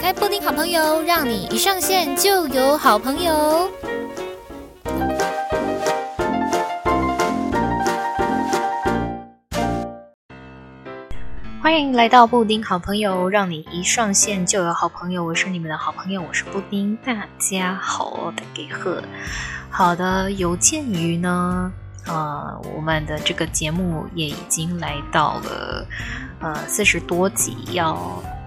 开布丁好朋友，让你一上线就有好朋友。欢迎来到布丁好朋友，让你一上线就有好朋友。我是你们的好朋友，我是布丁，大家好，大家好。好的，有鉴于呢。呃，我们的这个节目也已经来到了呃四十多集，要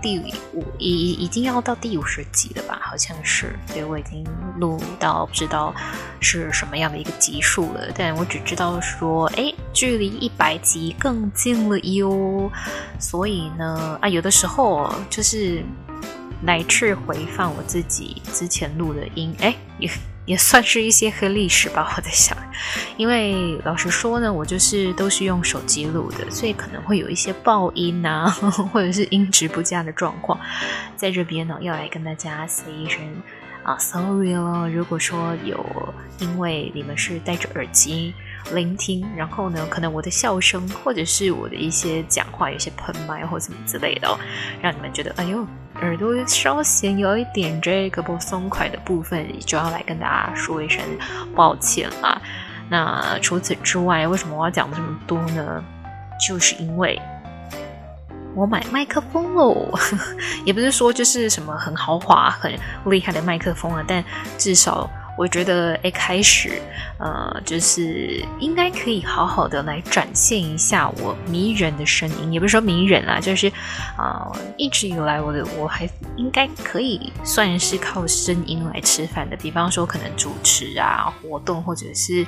第五已已经要到第五十集了吧？好像是，所以，我已经录到不知道是什么样的一个集数了，但我只知道说，哎，距离一百集更近了哟。所以呢，啊，有的时候就是来去回放我自己之前录的音，哎，也。算是一些黑历史吧，我在想，因为老实说呢，我就是都是用手机录的，所以可能会有一些爆音呐，或者是音质不佳的状况，在这边呢，要来跟大家 say 一声啊，sorry 哦。如果说有因为你们是戴着耳机聆听，然后呢，可能我的笑声或者是我的一些讲话有些喷麦或什么之类的哦，让你们觉得哎呦。耳朵稍显有一点这个不松快的部分，就要来跟大家说一声抱歉啦。那除此之外，为什么我要讲这么多呢？就是因为我买麦克风喽，也不是说就是什么很豪华、很厉害的麦克风啊，但至少。我觉得一开始，呃，就是应该可以好好的来展现一下我迷人的声音，也不是说迷人啊，就是啊、呃，一直以来我的我还应该可以算是靠声音来吃饭的，比方说可能主持啊、活动，或者是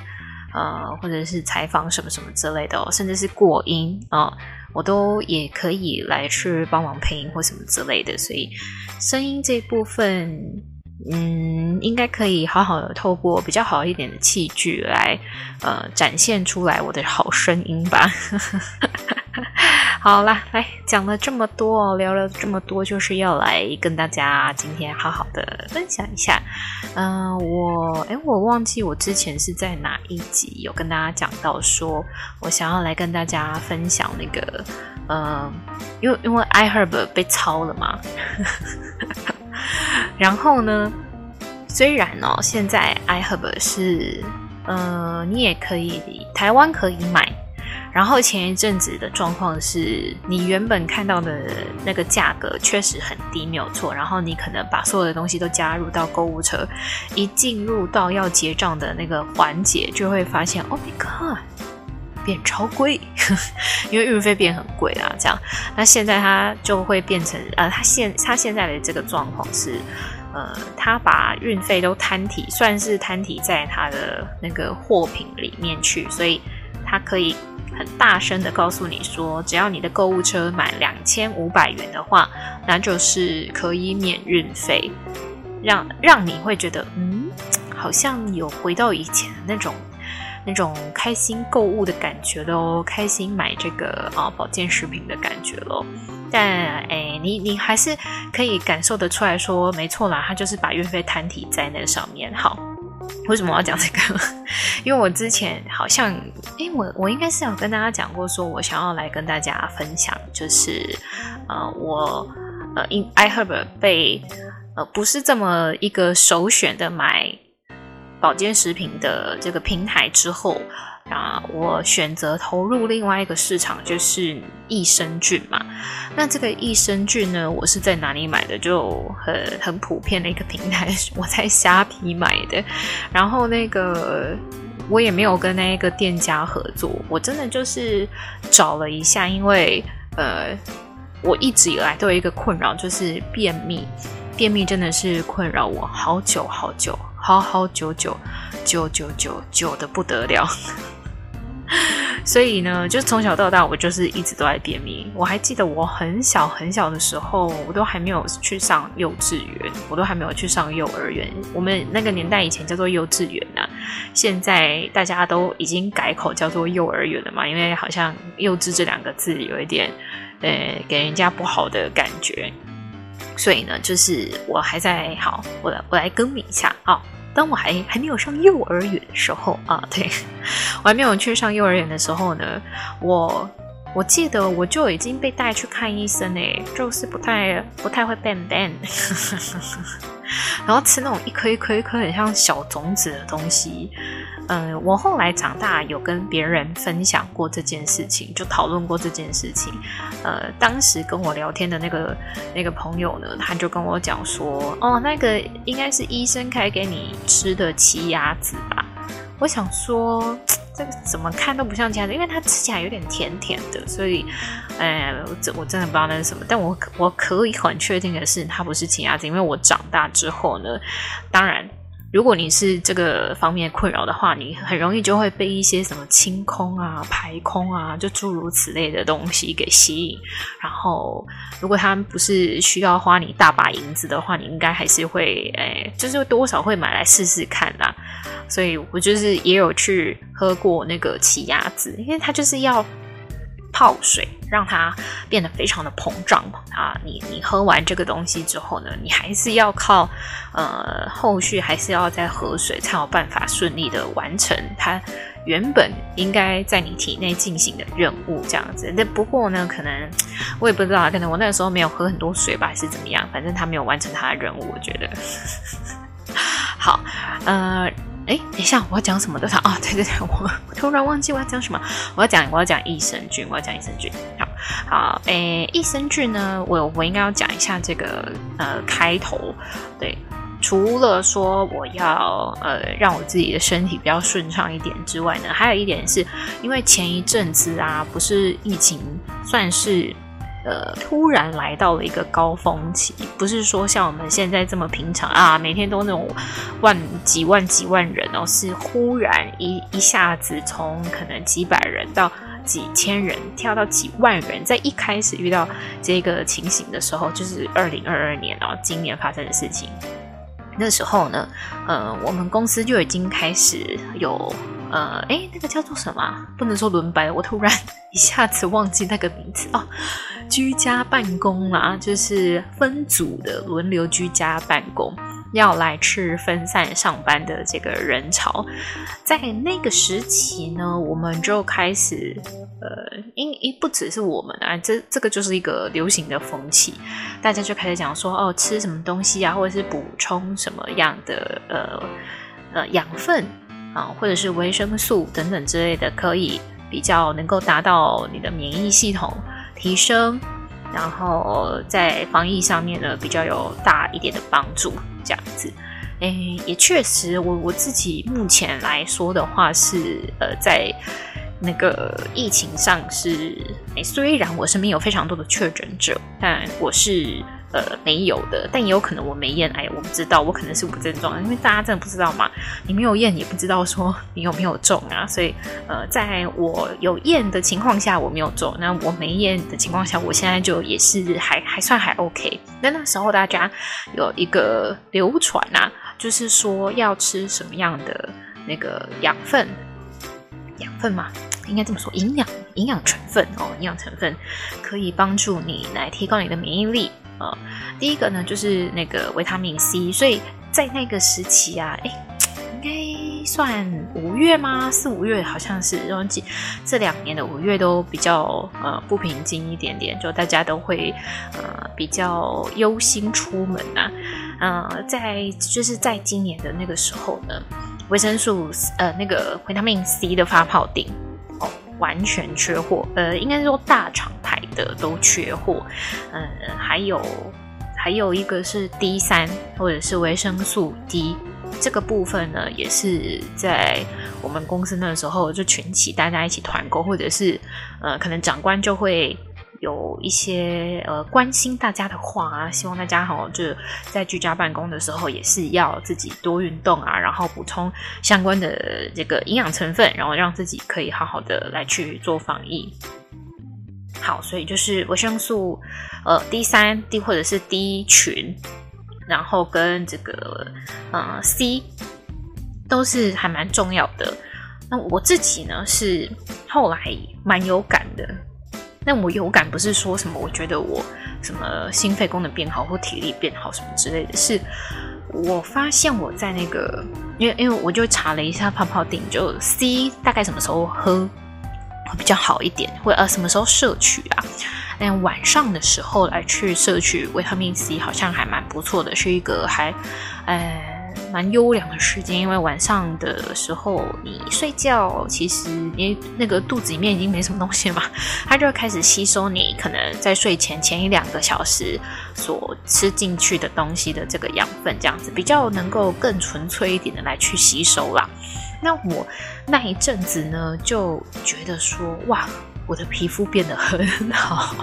呃，或者是采访什么什么之类的，甚至是过音啊、我都也可以来去帮忙配音或什么之类的，所以声音这部分。嗯，应该可以好好的透过比较好一点的器具来，呃，展现出来我的好声音吧。好啦，来讲了这么多，聊了这么多，就是要来跟大家今天好好的分享一下。嗯、我诶，我忘记我之前是在哪一集有跟大家讲到说，我想要来跟大家分享那个，嗯、呃，因为因为 iHerb 被抄了嘛。然后呢，虽然哦，现在 iHerb 是，呃，你也可以台湾可以买。然后前一阵子的状况是，你原本看到的那个价格确实很低，没有错。然后你可能把所有的东西都加入到购物车，一进入到要结账的那个环节，就会发现，Oh my God，变超贵，因为运费变很贵啊。这样，那现在它就会变成，呃，它现它现在的这个状况是。呃，他把运费都摊体，算是摊体在他的那个货品里面去，所以他可以很大声的告诉你说，只要你的购物车满两千五百元的话，那就是可以免运费，让让你会觉得，嗯，好像有回到以前的那种那种开心购物的感觉喽，开心买这个啊保健食品的感觉喽。但哎，你你还是可以感受得出来说，没错啦，他就是把运费摊提在那上面。好，为什么我要讲这个？因为我之前好像，哎，我我应该是有跟大家讲过，说我想要来跟大家分享，就是呃，我呃，因 iHerb 被呃不是这么一个首选的买保健食品的这个平台之后。啊，我选择投入另外一个市场，就是益生菌嘛。那这个益生菌呢，我是在哪里买的？就很很普遍的一个平台，我在虾皮买的。然后那个我也没有跟那个店家合作，我真的就是找了一下，因为呃，我一直以来都有一个困扰，就是便秘。便秘真的是困扰我好久好久，好好久久，久久久久的不得了。所以呢，就从小到大，我就是一直都在便秘。我还记得我很小很小的时候，我都还没有去上幼稚园，我都还没有去上幼儿园。我们那个年代以前叫做幼稚园呐、啊，现在大家都已经改口叫做幼儿园了嘛，因为好像“幼稚”这两个字有一点，呃，给人家不好的感觉。所以呢，就是我还在好，我来我来更名一下，啊。当我还还没有上幼儿园的时候啊，对，我还没有去上幼儿园的时候呢，我我记得我就已经被带去看医生诶，就是不太不太会变变，然后吃那种一颗一颗一颗很像小种子的东西。嗯、我后来长大有跟别人分享过这件事情，就讨论过这件事情。呃，当时跟我聊天的那个那个朋友呢，他就跟我讲说，哦，那个应该是医生开给你吃的奇亚籽吧。我想说，这个怎么看都不像茄子，因为它吃起来有点甜甜的，所以，哎，我真我真的不知道那是什么。但我我可以很确定的是，它不是奇亚籽，因为我长大之后呢，当然。如果你是这个方面困扰的话，你很容易就会被一些什么清空啊、排空啊，就诸如此类的东西给吸引。然后，如果他们不是需要花你大把银子的话，你应该还是会，哎，就是多少会买来试试看啦。所以我就是也有去喝过那个奇亚籽，因为它就是要。泡水让它变得非常的膨胀啊！你你喝完这个东西之后呢，你还是要靠呃后续还是要再喝水才有办法顺利的完成它原本应该在你体内进行的任务这样子。那不过呢，可能我也不知道，可能我那时候没有喝很多水吧，还是怎么样？反正他没有完成他的任务，我觉得。好，呃。哎，等一下，我要讲什么的？啊，对对对，我 突然忘记我要讲什么。我要讲，我要讲益生菌，我要讲益生菌。好，好，诶，益生菌呢，我我应该要讲一下这个呃开头。对，除了说我要呃让我自己的身体比较顺畅一点之外呢，还有一点是因为前一阵子啊，不是疫情算是。呃，突然来到了一个高峰期，不是说像我们现在这么平常啊，每天都那种万几万几万人哦，是忽然一一下子从可能几百人到几千人，跳到几万人，在一开始遇到这个情形的时候，就是二零二二年哦，今年发生的事情。那时候呢，呃，我们公司就已经开始有。呃，诶，那个叫做什么？不能说轮班，我突然一下子忘记那个名字哦。居家办公啊，就是分组的轮流居家办公，要来吃分散上班的这个人潮。在那个时期呢，我们就开始，呃，因因不只是我们啊，这这个就是一个流行的风气，大家就开始讲说，哦，吃什么东西啊，或者是补充什么样的呃呃养分。啊，或者是维生素等等之类的，可以比较能够达到你的免疫系统提升，然后在防疫上面呢比较有大一点的帮助。这样子，诶，也确实，我我自己目前来说的话是，呃，在那个疫情上是，诶，虽然我身边有非常多的确诊者，但我是。呃，没有的，但也有可能我没验，哎，我不知道，我可能是无症状，因为大家真的不知道嘛，你没有验也不知道说你有没有中啊，所以呃，在我有验的情况下我没有中，那我没验的情况下，我现在就也是还 还算还 OK。那那时候大家有一个流传啊，就是说要吃什么样的那个养分，养分嘛，应该这么说，营养营养成分哦，营养成分可以帮助你来提高你的免疫力。呃，第一个呢就是那个维他命 C，所以在那个时期啊，哎，应该算五月吗？四五月好像是，然后这这两年的五月都比较呃不平静一点点，就大家都会呃比较忧心出门啊，呃，在就是在今年的那个时候呢，维生素呃那个维他命 C 的发泡顶完全缺货，呃，应该说大厂牌的都缺货，嗯、呃，还有还有一个是 D 三或者是维生素 D 这个部分呢，也是在我们公司那时候就群起大家一起团购，或者是呃，可能长官就会。有一些呃关心大家的话啊，希望大家好，就在居家办公的时候也是要自己多运动啊，然后补充相关的这个营养成分，然后让自己可以好好的来去做防疫。好，所以就是维生素呃 D 三 D 或者是 D 群，然后跟这个呃 C 都是还蛮重要的。那我自己呢是后来蛮有感的。那我有感不是说什么，我觉得我什么心肺功能变好或体力变好什么之类的，是我发现我在那个，因为因为我就查了一下泡泡錠，就 C 大概什么时候喝，会比较好一点，或呃什么时候摄取啊？但晚上的时候来去摄取维他命 C 好像还蛮不错的，是一个还呃。蛮优良的时间，因为晚上的时候你睡觉，其实你那个肚子里面已经没什么东西了嘛，它就会开始吸收你可能在睡前前一两个小时所吃进去的东西的这个养分，这样子比较能够更纯粹一点的来去吸收啦。那我那一阵子呢，就觉得说，哇，我的皮肤变得很好，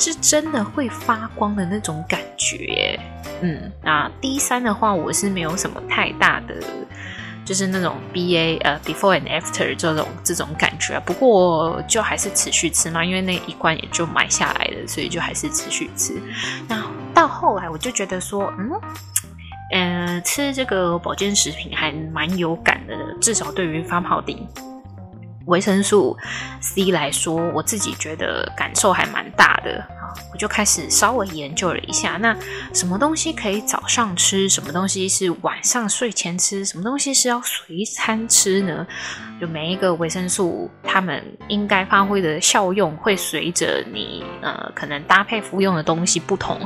是真的会发光的那种感觉。嗯，那 D 三的话，我是没有什么太大的，就是那种 BA 呃 before and after 这种这种感觉。不过就还是持续吃嘛，因为那一罐也就买下来了，所以就还是持续吃。那到后来我就觉得说，嗯，呃，吃这个保健食品还蛮有感的，至少对于发泡錠。维生素 C 来说，我自己觉得感受还蛮大的啊，我就开始稍微研究了一下，那什么东西可以早上吃，什么东西是晚上睡前吃，什么东西是要随餐吃呢？就每一个维生素，它们应该发挥的效用会随着你呃可能搭配服用的东西不同，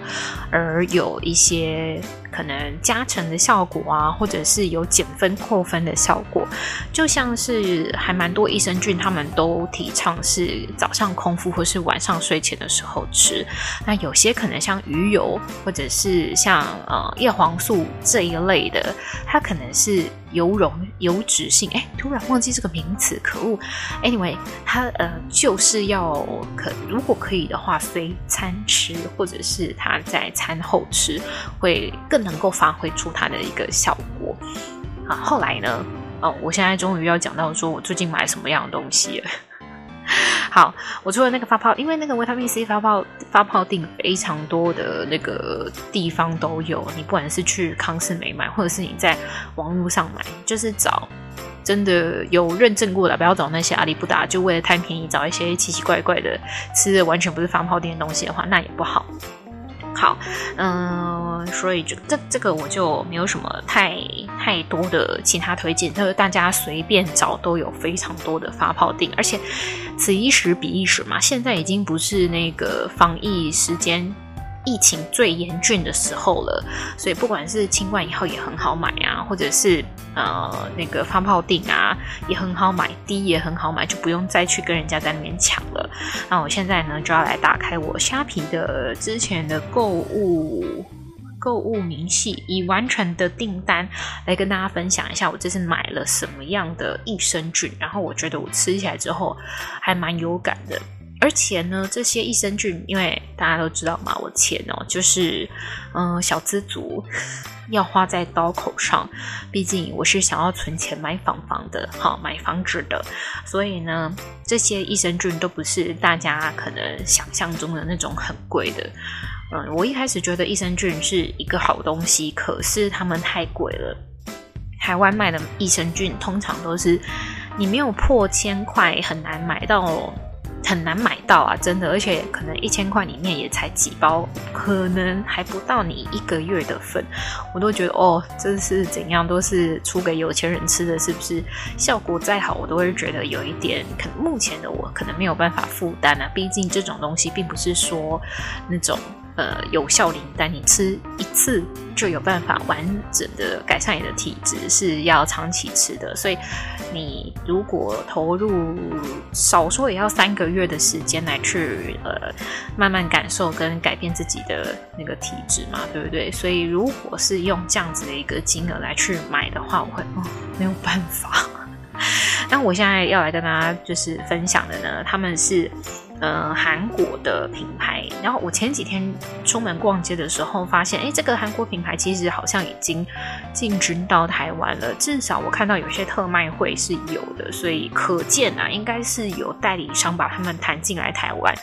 而有一些。可能加成的效果啊，或者是有减分扣分的效果，就像是还蛮多益生菌，他们都提倡是早上空腹或是晚上睡前的时候吃。那有些可能像鱼油，或者是像呃叶黄素这一类的，它可能是。油溶油脂性，哎，突然忘记这个名词，可恶。Anyway，它呃就是要可如果可以的话，非餐吃，或者是它在餐后吃，会更能够发挥出它的一个效果。啊，后来呢，哦，我现在终于要讲到说我最近买什么样的东西了。好，我除了那个发泡，因为那个维他命 C 发泡发泡锭非常多的那个地方都有，你不管是去康氏美买，或者是你在网络上买，就是找真的有认证过的，不要找那些阿里不达，就为了贪便宜找一些奇奇怪怪的吃的完全不是发泡店的东西的话，那也不好。好，嗯，所以这这这个我就没有什么太太多的其他推荐，就是大家随便找都有非常多的发泡錠，而且此一时彼一时嘛，现在已经不是那个防疫时间。疫情最严峻的时候了，所以不管是清冠以后也很好买啊，或者是呃那个发泡錠啊也很好买低也很好买，就不用再去跟人家在那边抢了。那我现在呢就要来打开我虾皮的之前的购物购物明细，已完成的订单来跟大家分享一下，我这次买了什么样的益生菌，然后我觉得我吃起来之后还蛮有感的。而且呢，这些益生菌，因为大家都知道嘛，我钱哦，就是嗯、小资族 要花在刀口上。毕竟我是想要存钱买房房的，好买房子的，所以呢，这些益生菌都不是大家可能想象中的那种很贵的。嗯，我一开始觉得益生菌是一个好东西，可是他们太贵了。台湾卖的益生菌通常都是你没有破千块，很难买到。很难买到啊，真的，而且可能一千块里面也才几包，可能还不到你一个月的份，我都觉得哦，这是怎样，都是出给有钱人吃的，是不是？效果再好，我都会觉得有一点，可能目前的我可能没有办法负担啊，毕竟这种东西并不是说那种。呃，有效灵丹，你吃一次就有办法完整的改善你的体质，是要长期吃的。所以，你如果投入少说也要三个月的时间来去呃慢慢感受跟改变自己的那个体质嘛，对不对？所以，如果是用这样子的一个金额来去买的话，我会哦没有办法。那我现在要来跟大家就是分享的呢，他们是。呃，韩国的品牌。然后我前几天出门逛街的时候，发现，哎，这个韩国品牌其实好像已经进军到台湾了。至少我看到有些特卖会是有的，所以可见啊，应该是有代理商把他们谈进来台湾。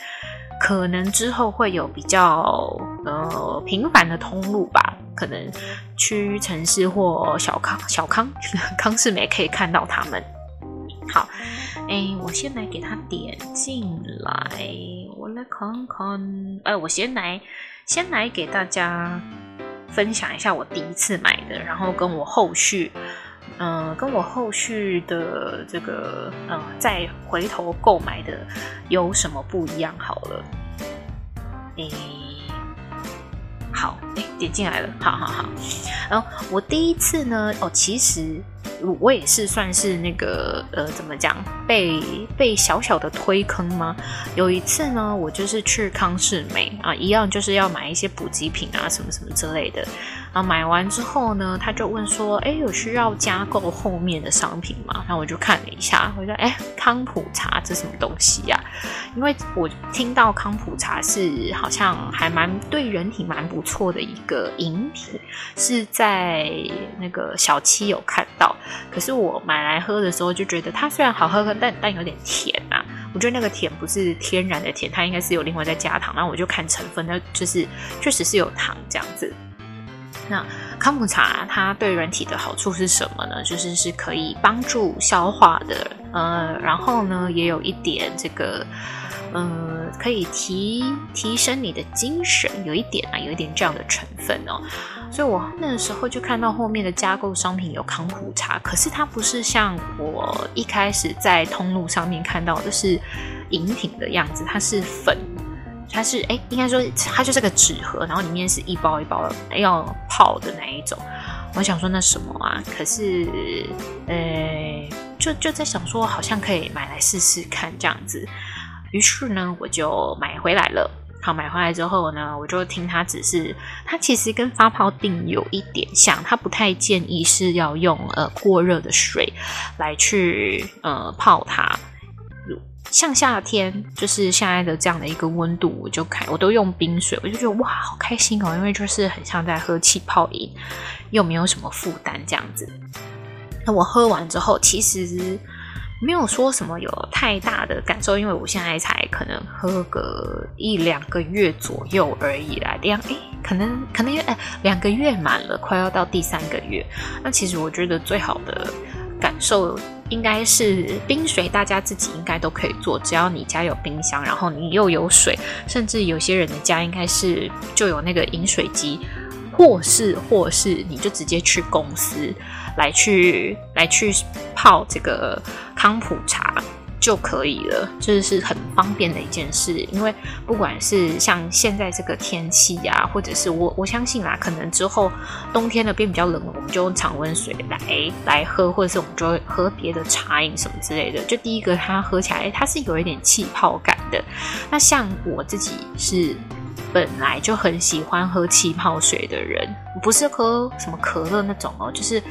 可能之后会有比较呃频繁的通路吧，可能区域城市或小康小康 康世美可以看到他们。好。哎，我先来给他点进来，我来看看。哎，我先来，先来给大家分享一下我第一次买的，然后跟我后续嗯，跟我后续的这个嗯，再回头购买的有什么不一样？好了，诶，好，诶，点进来了，好好好。然后我第一次呢，哦，其实。我也是算是那个呃，怎么讲，被被小小的推坑吗？有一次呢，我就是去康士美啊，一样就是要买一些补给品啊，什么什么之类的。啊，买完之后呢，他就问说：“哎，有需要加购后面的商品吗？”然后我就看了一下，我说：“哎，康普茶这什么东西呀？”因为我听到康普茶是好像还蛮对人体蛮不错的一个饮品，是在那个小七有看到。可是我买来喝的时候就觉得它虽然好喝，但但有点甜啊。我觉得那个甜不是天然的甜，它应该是有另外再加糖。然后我就看成分，那就是确实是有糖这样子。那康普茶它对人体的好处是什么呢？就是是可以帮助消化的，呃，然后呢也有一点这个，呃，可以提提升你的精神，有一点啊，有一点这样的成分哦。所以我那时候就看到后面的加购商品有康普茶，可是它不是像我一开始在通路上面看到的是饮品的样子，它是粉。它是哎，应该说它就是个纸盒，然后里面是一包一包的要泡的那一种。我想说那什么啊？可是呃，就就在想说，好像可以买来试试看这样子。于是呢，我就买回来了。好，买回来之后呢，我就听他指示，它其实跟发泡定有一点像，它不太建议是要用呃过热的水来去呃泡它。像夏天，就是现在的这样的一个温度，我就开，我都用冰水，我就觉得哇，好开心哦，因为就是很像在喝气泡饮，又没有什么负担这样子。那我喝完之后，其实没有说什么有太大的感受，因为我现在才可能喝个一两个月左右而已啦。这样，诶，可能可能诶，两个月满了，快要到第三个月。那其实我觉得最好的受。应该是冰水，大家自己应该都可以做，只要你家有冰箱，然后你又有水，甚至有些人的家应该是就有那个饮水机，或是或是你就直接去公司来去来去泡这个康普茶。就可以了，就是很方便的一件事。因为不管是像现在这个天气呀，或者是我我相信啦，可能之后冬天的变比较冷了，我们就用常温水来来喝，或者是我们就会喝别的茶饮什么之类的。就第一个，它喝起来它是有一点气泡感的。那像我自己是本来就很喜欢喝气泡水的人，不是喝什么可乐那种哦，就是。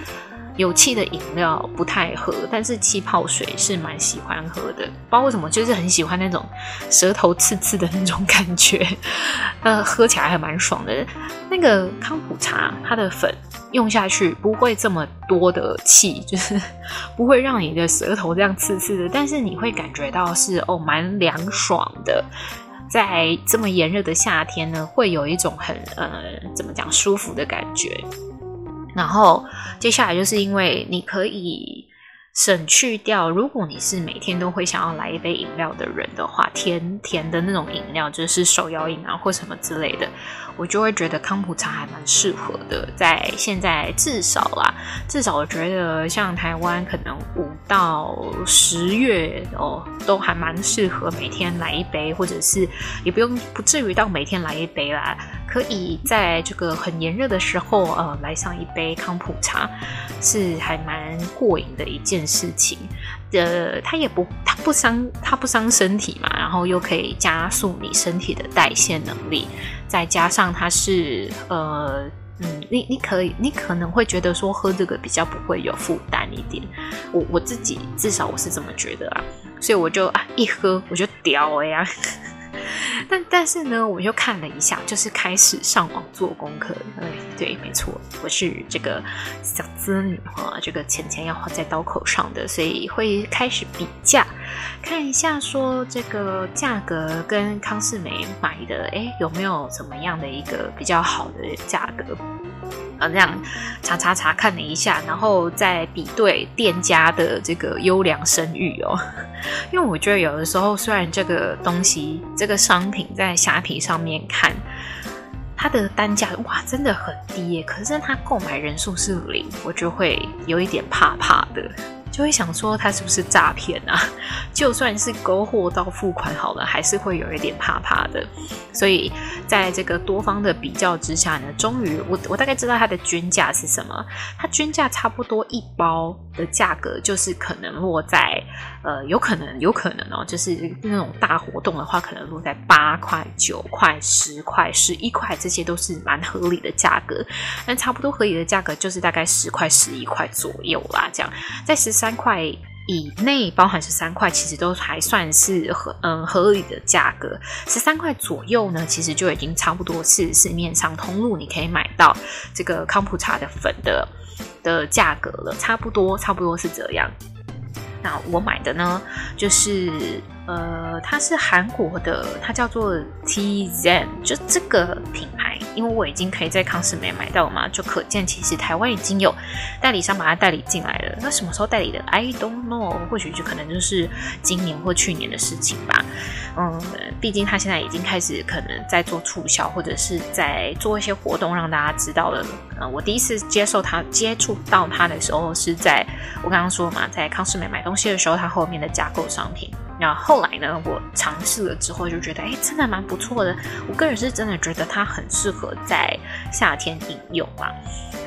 有气的饮料不太喝，但是气泡水是蛮喜欢喝的。不知道为什么，就是很喜欢那种舌头刺刺的那种感觉，呃，喝起来还蛮爽的。那个康普茶，它的粉用下去不会这么多的气，就是不会让你的舌头这样刺刺的，但是你会感觉到是哦，蛮凉爽的。在这么炎热的夏天呢，会有一种很呃，怎么讲，舒服的感觉。然后接下来就是因为你可以省去掉，如果你是每天都会想要来一杯饮料的人的话，甜甜的那种饮料，就是手摇饮啊或什么之类的。我就会觉得康普茶还蛮适合的，在现在至少啦，至少我觉得像台湾可能五到十月哦，都还蛮适合每天来一杯，或者是也不用不至于到每天来一杯啦，可以在这个很炎热的时候呃来上一杯康普茶，是还蛮过瘾的一件事情。呃，它也不它不伤它不伤身体嘛，然后又可以加速你身体的代谢能力。再加上它是呃嗯，你你可以你可能会觉得说喝这个比较不会有负担一点，我我自己至少我是这么觉得啊，所以我就啊一喝我就屌哎呀。但但是呢，我又看了一下，就是开始上网做功课。哎，对，没错，我是这个小资女哈，这个钱钱要花在刀口上的，所以会开始比价，看一下说这个价格跟康世美买的，哎，有没有怎么样的一个比较好的价格？啊，这样查查查看了一下，然后再比对店家的这个优良声誉哦。因为我觉得有的时候，虽然这个东西、这个商品在虾皮上面看，它的单价哇真的很低，可是它购买人数是零，我就会有一点怕怕的。就会想说他是不是诈骗啊？就算是勾货到付款好了，还是会有一点怕怕的。所以在这个多方的比较之下呢，终于我我大概知道它的均价是什么。它均价差不多一包的价格就是可能落在呃，有可能有可能哦，就是那种大活动的话，可能落在八块、九块、十块、十一块，这些都是蛮合理的价格。但差不多合理的价格就是大概十块、十一块左右啦。这样在十。三块以内，包含十三块，其实都还算是合嗯合理的价格。十三块左右呢，其实就已经差不多是市面上通路你可以买到这个康普茶的粉的的价格了，差不多差不多是这样。那我买的呢，就是呃，它是韩国的，它叫做 T Zen，就这个品牌。因为我已经可以在康是美买到嘛，就可见其实台湾已经有代理商把它代理进来了。那什么时候代理的？I don't know，或许就可能就是今年或去年的事情吧。嗯，毕竟他现在已经开始可能在做促销，或者是在做一些活动让大家知道了。嗯，我第一次接受他接触到他的时候是在我刚刚说嘛，在康是美买东西的时候，他后面的加购商品。然后后来呢，我尝试了之后就觉得，哎，真的蛮不错的。我个人是真的觉得它很适合在夏天饮用啊。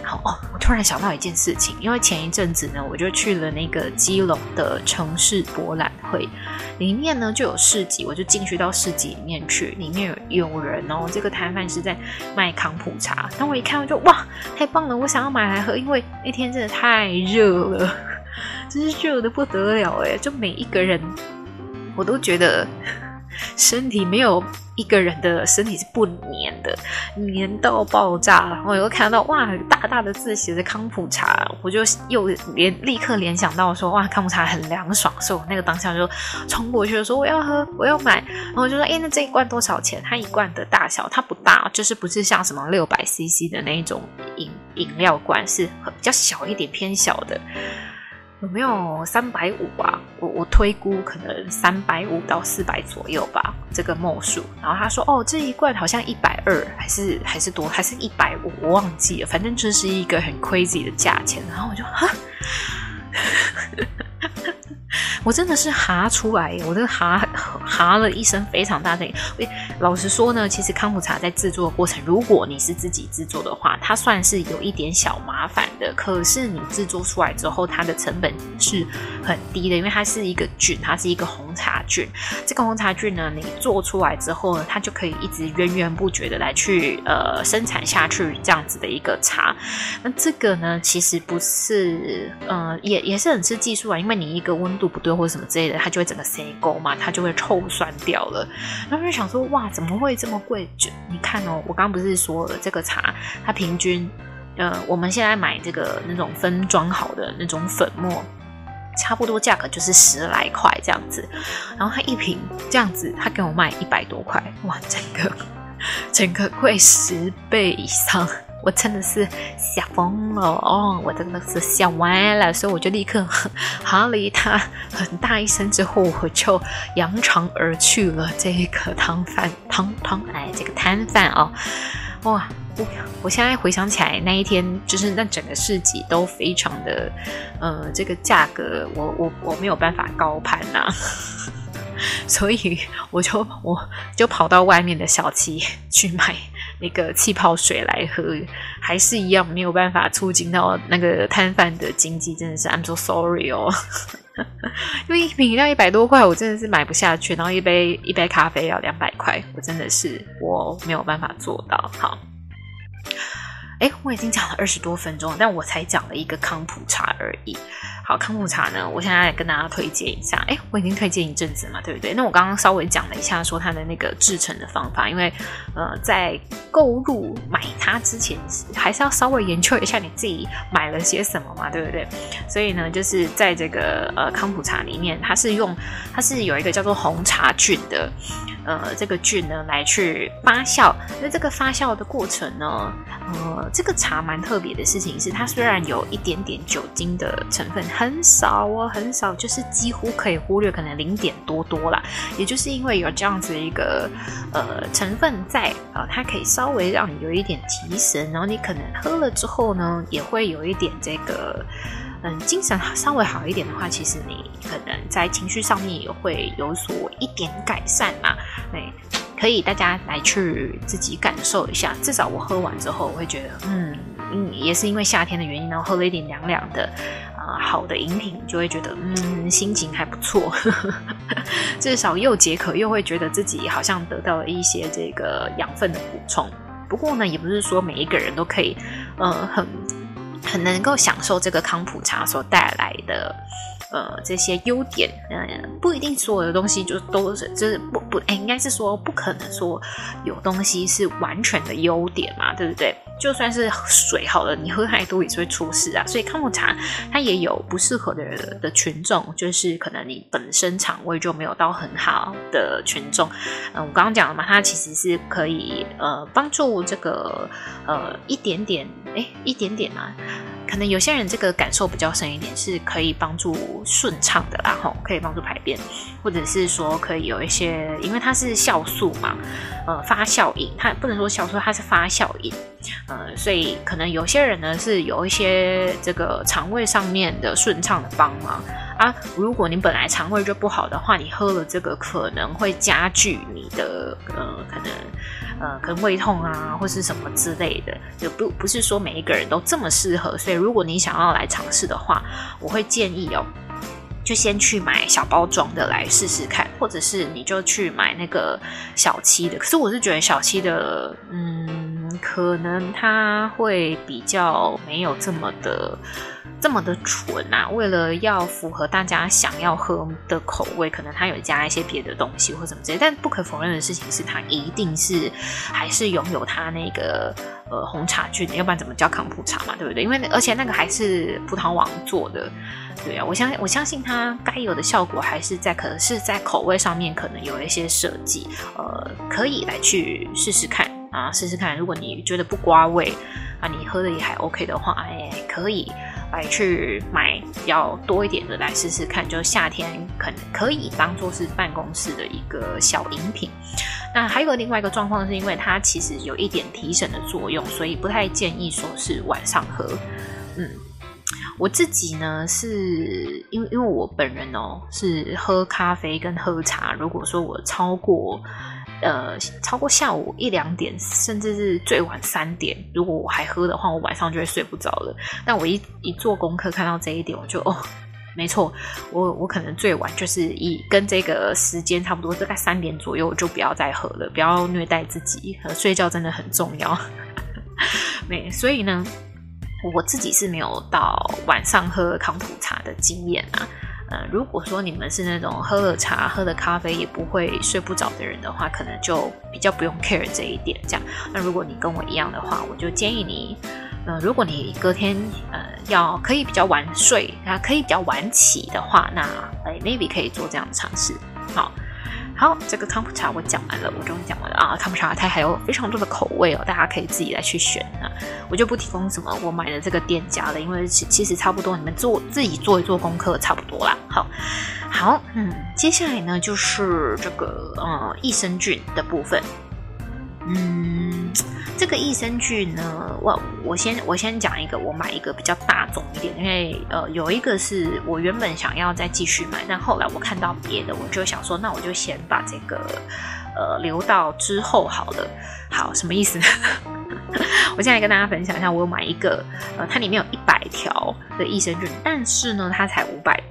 好哦，我突然想到一件事情，因为前一阵子呢，我就去了那个基隆的城市博览会，里面呢就有市集，我就进去到市集里面去，里面有有人哦，这个摊贩是在卖康普茶。当我一看，我就哇，太棒了，我想要买来喝，因为那天真的太热了，真是热得不得了哎，就每一个人。我都觉得身体没有一个人的身体是不黏的，黏到爆炸。然后我又看到哇，大大的字写着康普茶，我就又联立刻联想到说哇，康普茶很凉爽，所以我那个当下就冲过去说我要喝，我要买。然后就说哎，那这一罐多少钱？它一罐的大小它不大，就是不是像什么六百 CC 的那一种饮饮料罐，是比较小一点偏小的。有没有三百五啊？我我推估可能三百五到四百左右吧，这个墨数。然后他说：“哦，这一罐好像一百二，还是还是多，还是一百五？我忘记了。反正这是一个很 crazy 的价钱。”然后我就哈。我真的是哈出来，我真的哈哈了一声非常大声。老实说呢，其实康普茶在制作的过程，如果你是自己制作的话，它算是有一点小麻烦的。可是你制作出来之后，它的成本是很低的，因为它是一个菌，它是一个红茶菌。这个红茶菌呢，你做出来之后呢，它就可以一直源源不绝的来去呃生产下去这样子的一个茶。那这个呢，其实不是呃，也也是很吃技术啊，因为你一个温度不对。或者什么之类的，它就会整个塞沟嘛，它就会臭酸掉了。然后就想说，哇，怎么会这么贵？就你看哦，我刚刚不是说了，这个茶它平均，呃，我们现在买这个那种分装好的那种粉末，差不多价格就是十来块这样子。然后它一瓶这样子，它给我卖一百多块，哇，整个整个贵十倍以上。我真的是吓疯了哦！我真的是吓歪了，所以我就立刻哈了一他很大一声之后，我就扬长而去了。这个汤饭汤汤哎，这个摊贩哦，哇！我我现在回想起来，那一天就是那整个市集都非常的，呃，这个价格我我我没有办法高攀呐、啊，所以我就我就跑到外面的小七去买。那个气泡水来喝，还是一样没有办法促进到那个摊贩的经济，真的是 I'm so sorry 哦。因为一瓶饮料一百多块，我真的是买不下去。然后一杯一杯咖啡要两百块，我真的是我没有办法做到。好，哎，我已经讲了二十多分钟，但我才讲了一个康普茶而已。好，康普茶呢，我现在来跟大家推荐一下。哎，我已经推荐一阵子嘛，对不对？那我刚刚稍微讲了一下，说它的那个制成的方法，因为呃，在购入买它之前，还是要稍微研究一下你自己买了些什么嘛，对不对？所以呢，就是在这个呃康普茶里面，它是用它是有一个叫做红茶菌的。呃，这个菌呢来去发酵，那这个发酵的过程呢，呃，这个茶蛮特别的事情是，它虽然有一点点酒精的成分，很少哦，很少，就是几乎可以忽略，可能零点多多啦。也就是因为有这样子一个呃成分在啊、呃，它可以稍微让你有一点提神，然后你可能喝了之后呢，也会有一点这个嗯精神稍微好一点的话，其实你可能在情绪上面也会有所一点改善嘛，对。可以，大家来去自己感受一下。至少我喝完之后，我会觉得，嗯嗯，也是因为夏天的原因，然后喝了一点凉凉的、好的饮品，就会觉得，嗯，心情还不错。至少又解渴，又会觉得自己好像得到了一些这个养分的补充。不过呢，也不是说每一个人都可以，呃，很很能够享受这个康普茶所带来的。呃，这些优点，嗯，不一定所有的东西就都是，就是不不，哎，应该是说不可能说有东西是完全的优点嘛，对不对？就算是水好了，你喝太多也是会出事啊。所以康普茶它也有不适合的人的群众，就是可能你本身肠胃就没有到很好的群众。嗯、我刚刚讲了嘛，它其实是可以呃帮助这个呃一点点，哎，一点点嘛。可能有些人这个感受比较深一点，是可以帮助顺畅的啦，吼，可以帮助排便，或者是说可以有一些，因为它是酵素嘛，呃，发酵饮，它不能说酵素，它是发酵饮，呃，所以可能有些人呢是有一些这个肠胃上面的顺畅的帮忙啊。如果你本来肠胃就不好的话，你喝了这个可能会加剧你的呃，可能。呃，可能胃痛啊，或是什么之类的，就不不是说每一个人都这么适合。所以，如果你想要来尝试的话，我会建议哦，就先去买小包装的来试试看，或者是你就去买那个小七的。可是，我是觉得小七的，嗯，可能它会比较没有这么的。这么的纯啊！为了要符合大家想要喝的口味，可能它有加一些别的东西或什么之类。但不可否认的事情是，它一定是还是拥有它那个呃红茶菌的，要不然怎么叫康普茶嘛？对不对？因为而且那个还是葡萄王做的，对啊，我相信我相信它该有的效果还是在，可能是在口味上面可能有一些设计，呃，可以来去试试看啊，试试看。如果你觉得不刮胃啊，你喝的也还 OK 的话，哎，可以。来去买比较多一点的来试试看，就夏天可能可以当做是办公室的一个小饮品。那还有另外一个状况，是因为它其实有一点提神的作用，所以不太建议说是晚上喝。嗯，我自己呢是因为因为我本人哦是喝咖啡跟喝茶，如果说我超过。呃，超过下午一两点，甚至是最晚三点，如果我还喝的话，我晚上就会睡不着了。但我一一做功课看到这一点，我就哦，没错，我我可能最晚就是以跟这个时间差不多，大概三点左右，我就不要再喝了，不要虐待自己。和睡觉真的很重要。没，所以呢，我自己是没有到晚上喝康普茶的经验啊。如果说你们是那种喝了茶、喝了咖啡也不会睡不着的人的话，可能就比较不用 care 这一点。这样，那如果你跟我一样的话，我就建议你，呃，如果你隔天呃要可以比较晚睡啊，可以比较晚起的话，那哎，maybe 可以做这样的尝试。好。好，这个康普茶我讲完了，我终于讲完了啊！康普茶它还有非常多的口味哦，大家可以自己来去选啊。我就不提供什么我买的这个店家了，因为其其实差不多，你们做自己做一做功课差不多啦。好，好，嗯，接下来呢就是这个呃益生菌的部分，嗯。这个益生菌呢，我我先我先讲一个，我买一个比较大众一点，因为呃有一个是我原本想要再继续买，但后来我看到别的，我就想说，那我就先把这个呃留到之后好了。好，什么意思呢？我现在跟大家分享一下，我有买一个，呃，它里面有一百条的益生菌，但是呢，它才五百。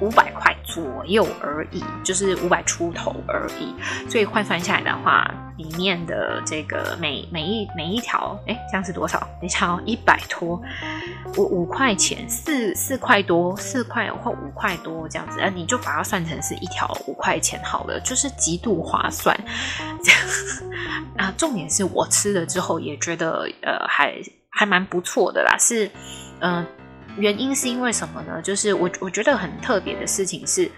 五百块左右而已，就是五百出头而已，所以换算下来的话，里面的这个每每一每一条，哎，这样是多少？等一下哦，一百多，五五块钱，四四块多，四块或五块多这样子，啊，你就把它算成是一条五块钱好了，就是极度划算。这样啊，重点是我吃了之后也觉得，呃，还还蛮不错的啦，是，嗯、原因是因为什么呢？就是我我觉得很特别的事情是，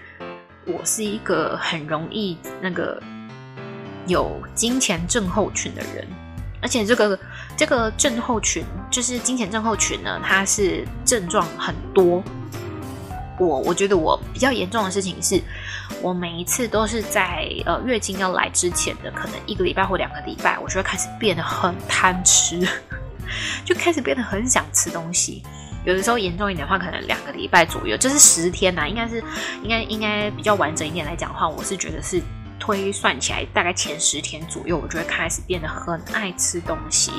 我是一个很容易那个有金钱症候群的人。而且这个这个症候群就是金钱症候群呢，它是症状很多。我我觉得我比较严重的事情是，我每一次都是在呃月经要来之前的可能一个礼拜或两个礼拜，我就会开始变得很贪吃，就开始变得很想吃东西。有的时候严重一点的话，可能两个礼拜左右，就是十天呐、应该是应该应该比较完整一点来讲的话，我是觉得是推算起来大概前十天左右，我就会开始变得很爱吃东西。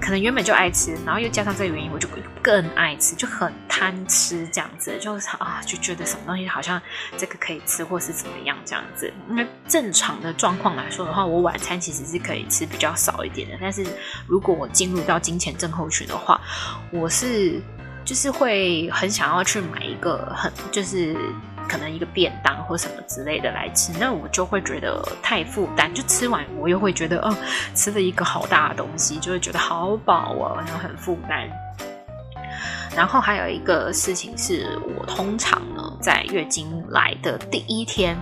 可能原本就爱吃，然后又加上这个原因，我就更爱吃，就很贪吃这样子，就是啊，就觉得什么东西好像这个可以吃，或是怎么样这样子。因为正常的状况来说的话，我晚餐其实是可以吃比较少一点的，但是如果我进入到金钱症候群的话，我是就是会很想要去买一个很就是。可能一个便当或什么之类的来吃，那我就会觉得太负担。就吃完我又会觉得，哦，吃了一个好大的东西，就会觉得好饱哦，然后很负担。然后还有一个事情是，我通常呢在月经来的第一天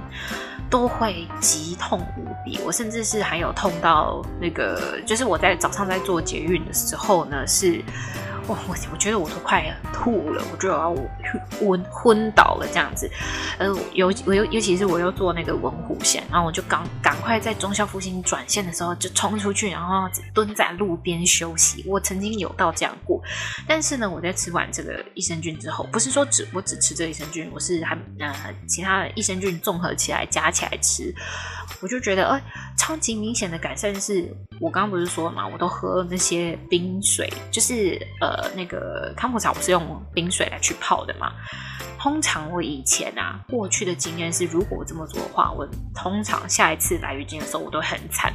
都会极痛无比，我甚至是还有痛到那个，就是我在早上在做捷运的时候呢是。我我我觉得我都快吐了，我觉得我要昏昏倒了这样子，呃，尤我尤尤其是我又坐那个文湖线，然后我就赶赶快在忠孝复兴转线的时候就冲出去，然后蹲在路边休息。我曾经有到这样过，但是呢，我在吃完这个益生菌之后，不是说只我只吃这益生菌，我是还呃其他的益生菌综合起来加起来吃，我就觉得呃超级明显的改善是，我刚刚不是说嘛，我都喝那些冰水，就是呃。呃，那个康普茶我是用冰水来去泡的嘛。通常我以前啊，过去的经验是，如果我这么做的话，我通常下一次来月经的时候我都很惨。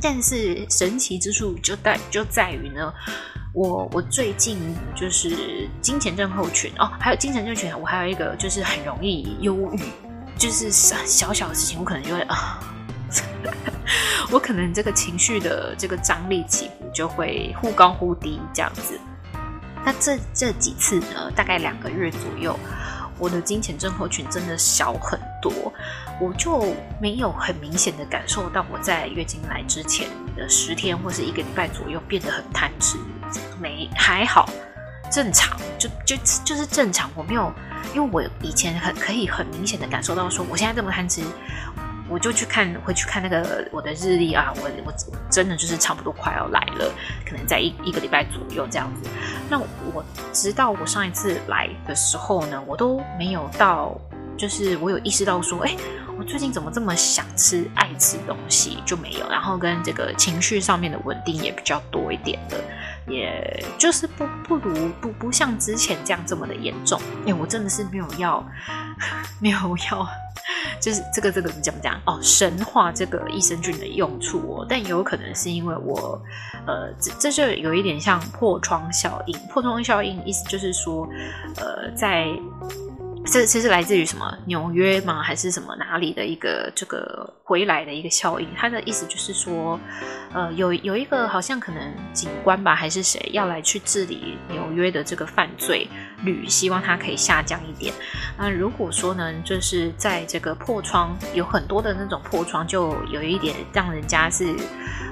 但是神奇之处就在就在于呢，我我最近就是金钱症候群哦，还有金钱症候群，我还有一个就是很容易忧郁，就是小小的事情我可能就会啊。我可能这个情绪的这个张力起伏就会忽高忽低这样子。那这这几次呢，大概两个月左右，我的金钱症候群真的小很多，我就没有很明显的感受到我在月经来之前的十天或是一个礼拜左右变得很贪吃，没还好，正常，就就就是正常，我没有，因为我以前很可以很明显的感受到说，我现在这么贪吃。我就去看，回去看那个我的日历啊，我我真的就是差不多快要来了，可能在一一个礼拜左右这样子。那我直到我上一次来的时候呢，我都没有到，就是我有意识到说，哎，我最近怎么这么想吃、爱吃东西就没有，然后跟这个情绪上面的稳定也比较多一点的，也就是不不如不不像之前这样这么的严重。哎，我真的是没有要，没有要。就是这个这个怎么讲哦，神话这个益生菌的用处哦，但有可能是因为我，呃，这这就有一点像破窗效应。破窗效应意思就是说，呃，在。这这是来自于什么？纽约吗？还是什么哪里的一个这个回来的一个效应？它的意思就是说，呃，有有一个好像可能警官吧，还是谁要来去治理纽约的这个犯罪率，希望它可以下降一点。那如果说呢，就是在这个破窗有很多的那种破窗，就有一点让人家是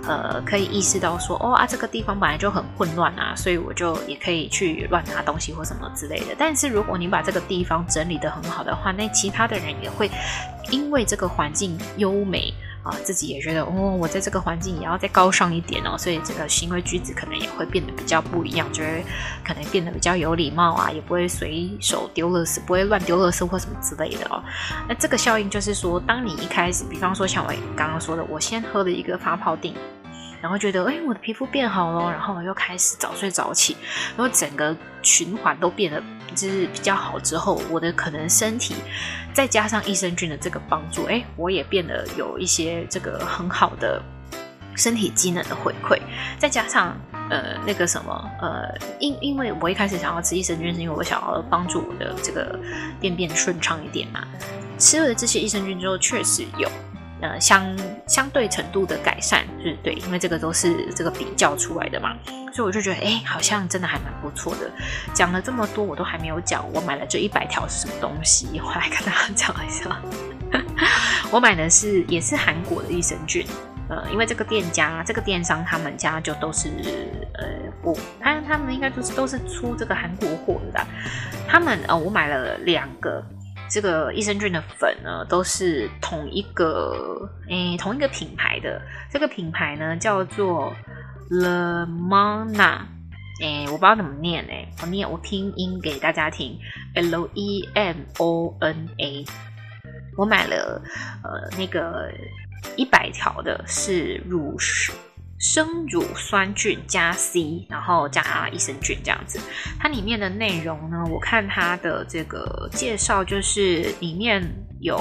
呃可以意识到说，哦啊，这个地方本来就很混乱啊，所以我就也可以去乱拿东西或什么之类的。但是如果你把这个地方整理得很好的话，那其他的人也会因为这个环境优美啊，自己也觉得哦，我在这个环境也要再高尚一点哦，所以这个行为举止可能也会变得比较不一样，觉得可能变得比较有礼貌啊，也不会随手丢垃圾，不会乱丢垃圾或什么之类的哦。那这个效应就是说，当你一开始，比方说像我刚刚说的，我先喝了一个发泡定。然后觉得，哎，我的皮肤变好了，然后我又开始早睡早起，然后整个循环都变得就是比较好之后，我的可能身体再加上益生菌的这个帮助，哎，我也变得有一些这个很好的身体机能的回馈，再加上呃那个什么呃，因因为我一开始想要吃益生菌，是因为我想要帮助我的这个便便顺畅一点嘛，吃了这些益生菌之后，确实有。呃，相相对程度的改善，就是对，因为这个都是这个比较出来的嘛，所以我就觉得，哎，好像真的还蛮不错的。讲了这么多，我都还没有讲，我买了这一百条是什么东西，我来跟大家讲一下。我买的是也是韩国的益生菌，呃，因为这个店家、这个电商，他们家就都是呃，我他他们应该都是都是出这个韩国货的。他们呃，我买了两个这个益生菌的粉呢，都是同一个诶，同一个品牌的。这个品牌呢叫做 Lemona，诶，我不知道怎么念诶，我念我拼音给大家听，L E M O N A。我买了呃那个。一百条的是乳生乳酸菌加 C，然后加益生菌这样子。它里面的内容呢，我看它的这个介绍，就是里面有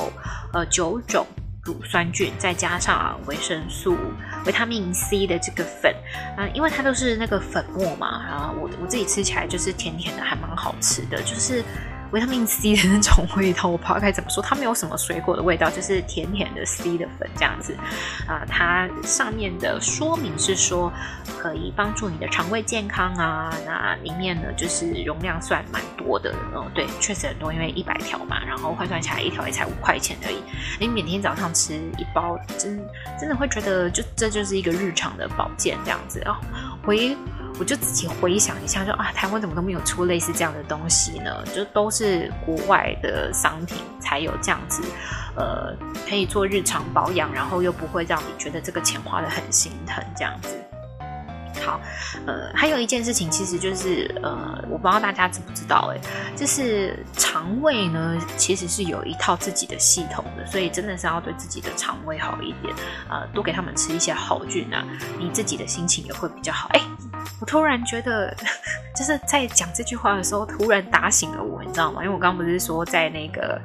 呃九种乳酸菌，再加上维生素、维他命 C 的这个粉啊、因为它都是那个粉末嘛，然后我我自己吃起来就是甜甜的，还蛮好吃的，就是。维他命 C 的那种味道，我不知道该怎么说，它没有什么水果的味道，就是甜甜的 C 的粉这样子啊、它上面的说明是说可以帮助你的肠胃健康啊。那里面呢，就是容量算蛮多的，嗯，对，确实很多，因为一百条嘛，然后换算起来一条也才五块钱而已。你每天早上吃一包，真真的会觉得就这就是一个日常的保健这样子哦。回。我就自己回想一下就，啊，台湾怎么都没有出类似这样的东西呢？就都是国外的商品才有这样子，呃，可以做日常保养，然后又不会让你觉得这个钱花的很心疼这样子。好，呃，还有一件事情，其实就是呃，我不知道大家知不知道，哎，就是肠胃呢，其实是有一套自己的系统的，所以真的是要对自己的肠胃好一点，呃，多给他们吃一些好菌啊，你自己的心情也会比较好。哎，我突然觉得，就是在讲这句话的时候，突然打醒了我，你知道吗？因为我刚刚不是说在那个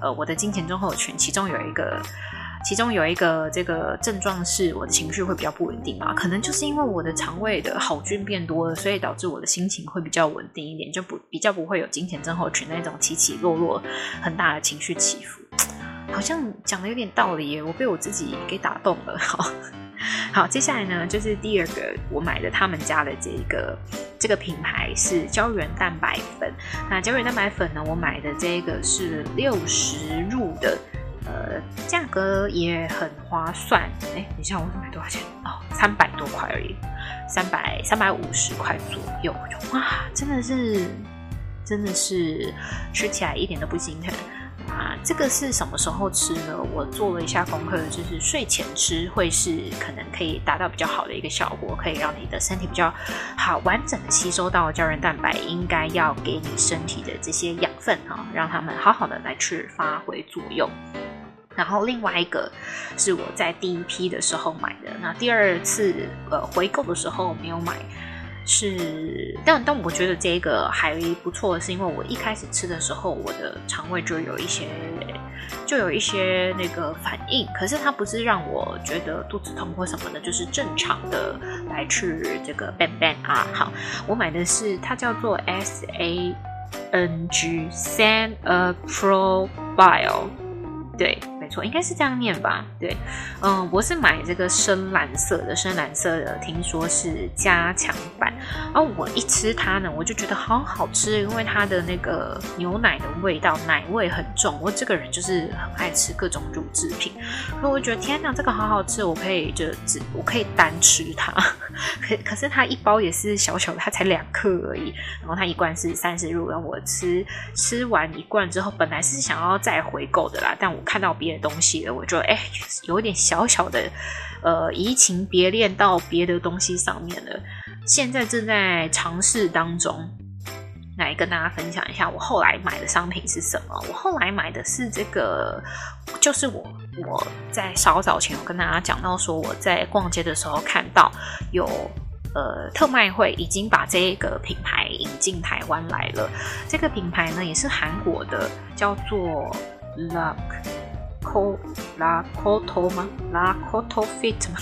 呃我的金钱忠厚群，其中有一个。其中有一个这个症状是我的情绪会比较不稳定嘛，可能就是因为我的肠胃的好菌变多了，所以导致我的心情会比较稳定一点，就不比较不会有金钱症候群那种起起落落很大的情绪起伏。好像讲的有点道理耶，我被我自己给打动了。好，好，接下来呢就是第二个我买的他们家的这个这个品牌是胶原蛋白粉。那胶原蛋白粉呢，我买的这个是六十入的。呃，价格也很划算。哎，等一下，我买多少钱？哦，三百多块而已，三百三百五十块左右。哇，真的是，真的是吃起来一点都不心疼啊！这个是什么时候吃呢？我做了一下功课，就是睡前吃会是可能可以达到比较好的一个效果，可以让你的身体比较好完整的吸收到胶原蛋白应该要给你身体的这些养分啊，让他们好好的来去发挥作用。然后另外一个是我在第一批的时候买的，那第二次呃回购的时候没有买，是但但我觉得这个还不错，是因为我一开始吃的时候我的肠胃就有一些就有一些那个反应，可是它不是让我觉得肚子痛或什么的，就是正常的来吃这个 ban ban 啊。好，我买的是它叫做 S A N G San A Pro Bio，对。没错，应该是这样念吧？对，嗯，我是买这个深蓝色的，深蓝色的，听说是加强版。然后我一吃它呢，我就觉得好好吃，因为它的那个牛奶的味道，奶味很重。我这个人就是很爱吃各种乳制品，所以我觉得天哪，这个好好吃，我可以就只我可以单吃它。可可是它一包也是小小的，它才两克而已。然后它一罐是三十入，然后我吃吃完一罐之后，本来是想要再回购的啦，但我看到别的。东西了，我觉得哎，有点小小的，呃，移情别恋到别的东西上面了。现在正在尝试当中，来跟大家分享一下我后来买的商品是什么。我后来买的是这个，就是我我在稍早前有跟大家讲到说，我在逛街的时候看到有呃特卖会已经把这个品牌引进台湾来了。这个品牌呢也是韩国的，叫做 Luck。拉科托吗？拉科托 fit 吗？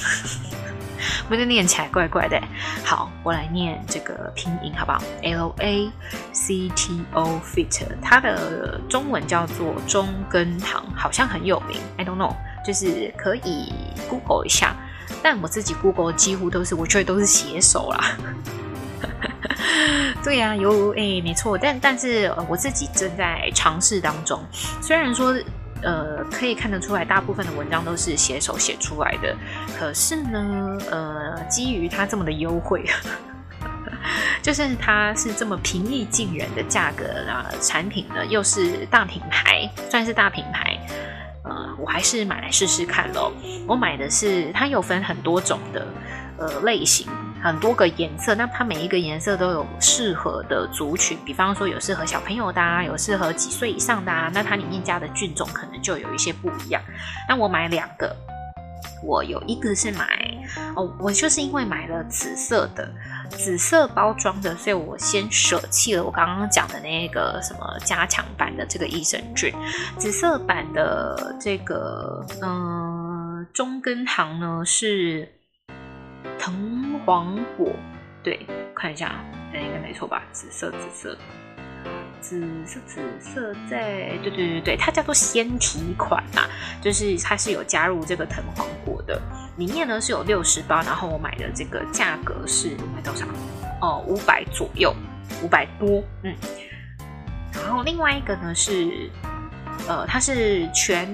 不是念起来怪怪的。好，我来念这个拼音好不好？L A C T O fit，它的中文叫做中根堂，好像很有名。I don't know，就是可以 Google 一下。但我自己 Google 几乎都是，我觉得都是写手啦。对呀、有诶、欸，没错。但但是我自己正在尝试当中，虽然说。呃，可以看得出来，大部分的文章都是写手写出来的。可是呢，呃，基于它这么的优惠，就是它是这么平易近人的价格啊，产品呢又是大品牌，算是大品牌。呃，我还是买来试试看咯。我买的是它有分很多种的呃类型。很多个颜色，那它每一个颜色都有适合的族群，比方说有适合小朋友的啊，有适合几岁以上的啊，那它里面加的菌种可能就有一些不一样。那我买两个，我有一个是买哦，我就是因为买了紫色的，紫色包装的，所以我先舍弃了我刚刚讲的那个什么加强版的这个益生菌，紫色版的这个嗯、中根堂呢是。藤黄果，对，看一下，应该没错吧？紫色，紫色，紫色，紫色在，对对对对，它叫做纤体款啊，就是它是有加入这个藤黄果的，里面呢是有六十包，然后我买的这个价格是买多少？哦，五百左右，五百多，嗯，然后另外一个呢是。呃，它是全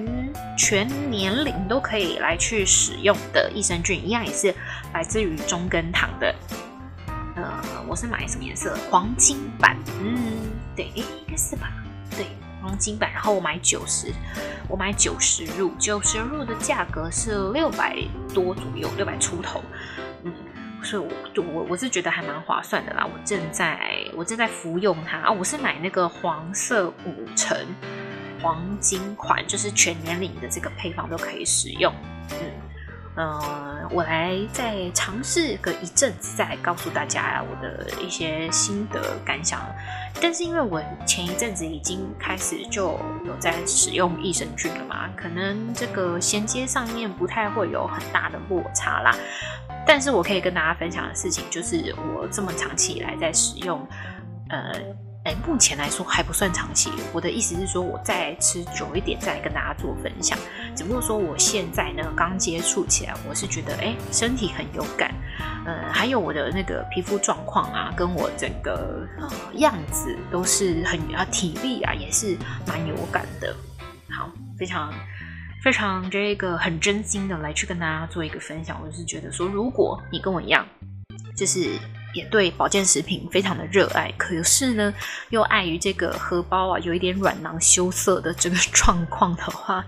全年龄都可以来去使用的益生菌，一样也是来自于中根堂的。呃，我是买什么颜色？黄金版。嗯，对，应该是吧？对，黄金版。然后我买九十，我买九十入，九十入的价格是六百多左右，六百出头。嗯，所以我我我是觉得还蛮划算的啦。我正在我正在服用它啊，我是买那个黄色五成。黄金款就是全年龄的这个配方都可以使用，嗯，呃，我来再尝试个一阵子，再告诉大家我的一些心得感想。但是因为我前一阵子已经开始就有在使用益生菌了嘛，可能这个衔接上面不太会有很大的落差啦。但是我可以跟大家分享的事情就是，我这么长期以来在使用，呃。哎，目前来说还不算长期。我的意思是说，我再吃久一点，再跟大家做分享。只不过说，我现在呢刚接触起来，我是觉得哎，身体很有感。嗯，还有我的那个皮肤状况啊，跟我整个呃样子都是很啊，体力啊也是蛮有感的。好，非常非常这个很真心的来去跟大家做一个分享。我是觉得说，如果你跟我一样，就是。也对保健食品非常的热爱，可是呢，又碍于这个荷包啊，有一点软囊羞涩的这个状况的话，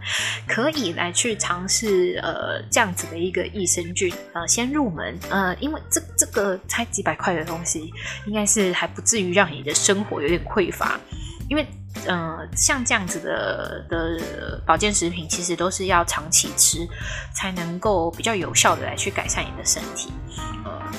可以来去尝试呃这样子的一个益生菌呃先入门呃，因为这这个才几百块的东西，应该是还不至于让你的生活有点匮乏，因为呃像这样子的的保健食品，其实都是要长期吃才能够比较有效的来去改善你的身体。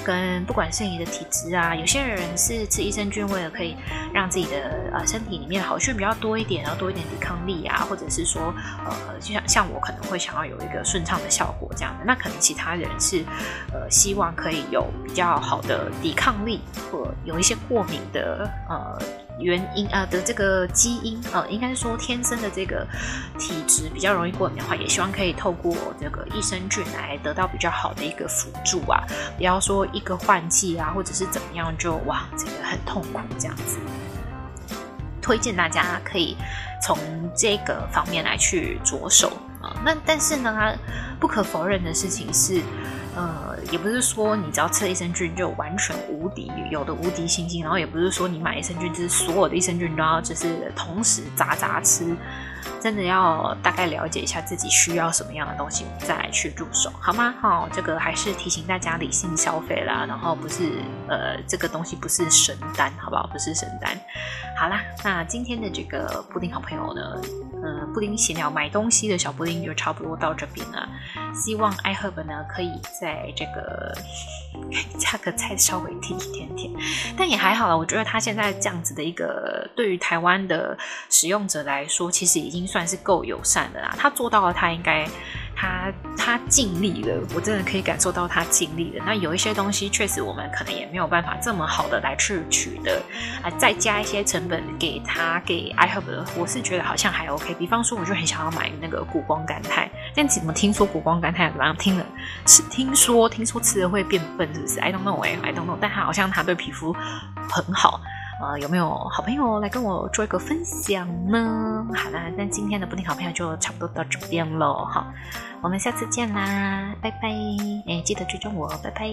跟不管是你的体质啊，有些人是吃益生菌，为了可以让自己的呃身体里面好菌比较多一点，然后多一点抵抗力啊，或者是说呃，就像像我可能会想要有一个顺畅的效果这样的，那可能其他人是呃希望可以有比较好的抵抗力，或有一些过敏的呃。原因啊、呃、的这个基因呃，应该是说天生的这个体质比较容易过敏的话，也希望可以透过这个益生菌来得到比较好的一个辅助啊，不要说一个换季啊，或者是怎么样就哇这个很痛苦这样子。推荐大家可以从这个方面来去着手那但是呢，不可否认的事情是。呃，也不是说你只要吃益生菌就完全无敌，有的无敌星星，然后也不是说你买益生菌就是所有的益生菌都要就是同时杂杂吃，真的要大概了解一下自己需要什么样的东西，再来去入手，好吗？好、这个还是提醒大家理性消费啦，然后不是呃这个东西不是神丹，好不好？不是神丹。好啦，那今天的这个布丁好朋友呢，呃，布丁闲聊买东西的小布丁就差不多到这边了，希望 iHerb 呢可以在。这个 价格再稍微低一点点，但也还好了。我觉得他现在这样子的一个，对于台湾的使用者来说，其实已经算是够友善的啦。他做到了，他应该。他他尽力了，我真的可以感受到他尽力了。那有一些东西确实我们可能也没有办法这么好的来去取得，啊，再加一些成本给他给 iHerb 的，我是觉得好像还 OK。比方说，我就很想要买那个谷胱甘肽，但怎么听说谷胱甘肽怎么样？听了吃听说听说吃了会变笨，是不是？I don't know 哎，I don't know。但他好像他对皮肤很好。呃，有没有好朋友来跟我做一个分享呢？好啦，那今天的不听好朋友就差不多到这边喽。好，我们下次见啦，拜拜！哎，记得追踪我，拜拜。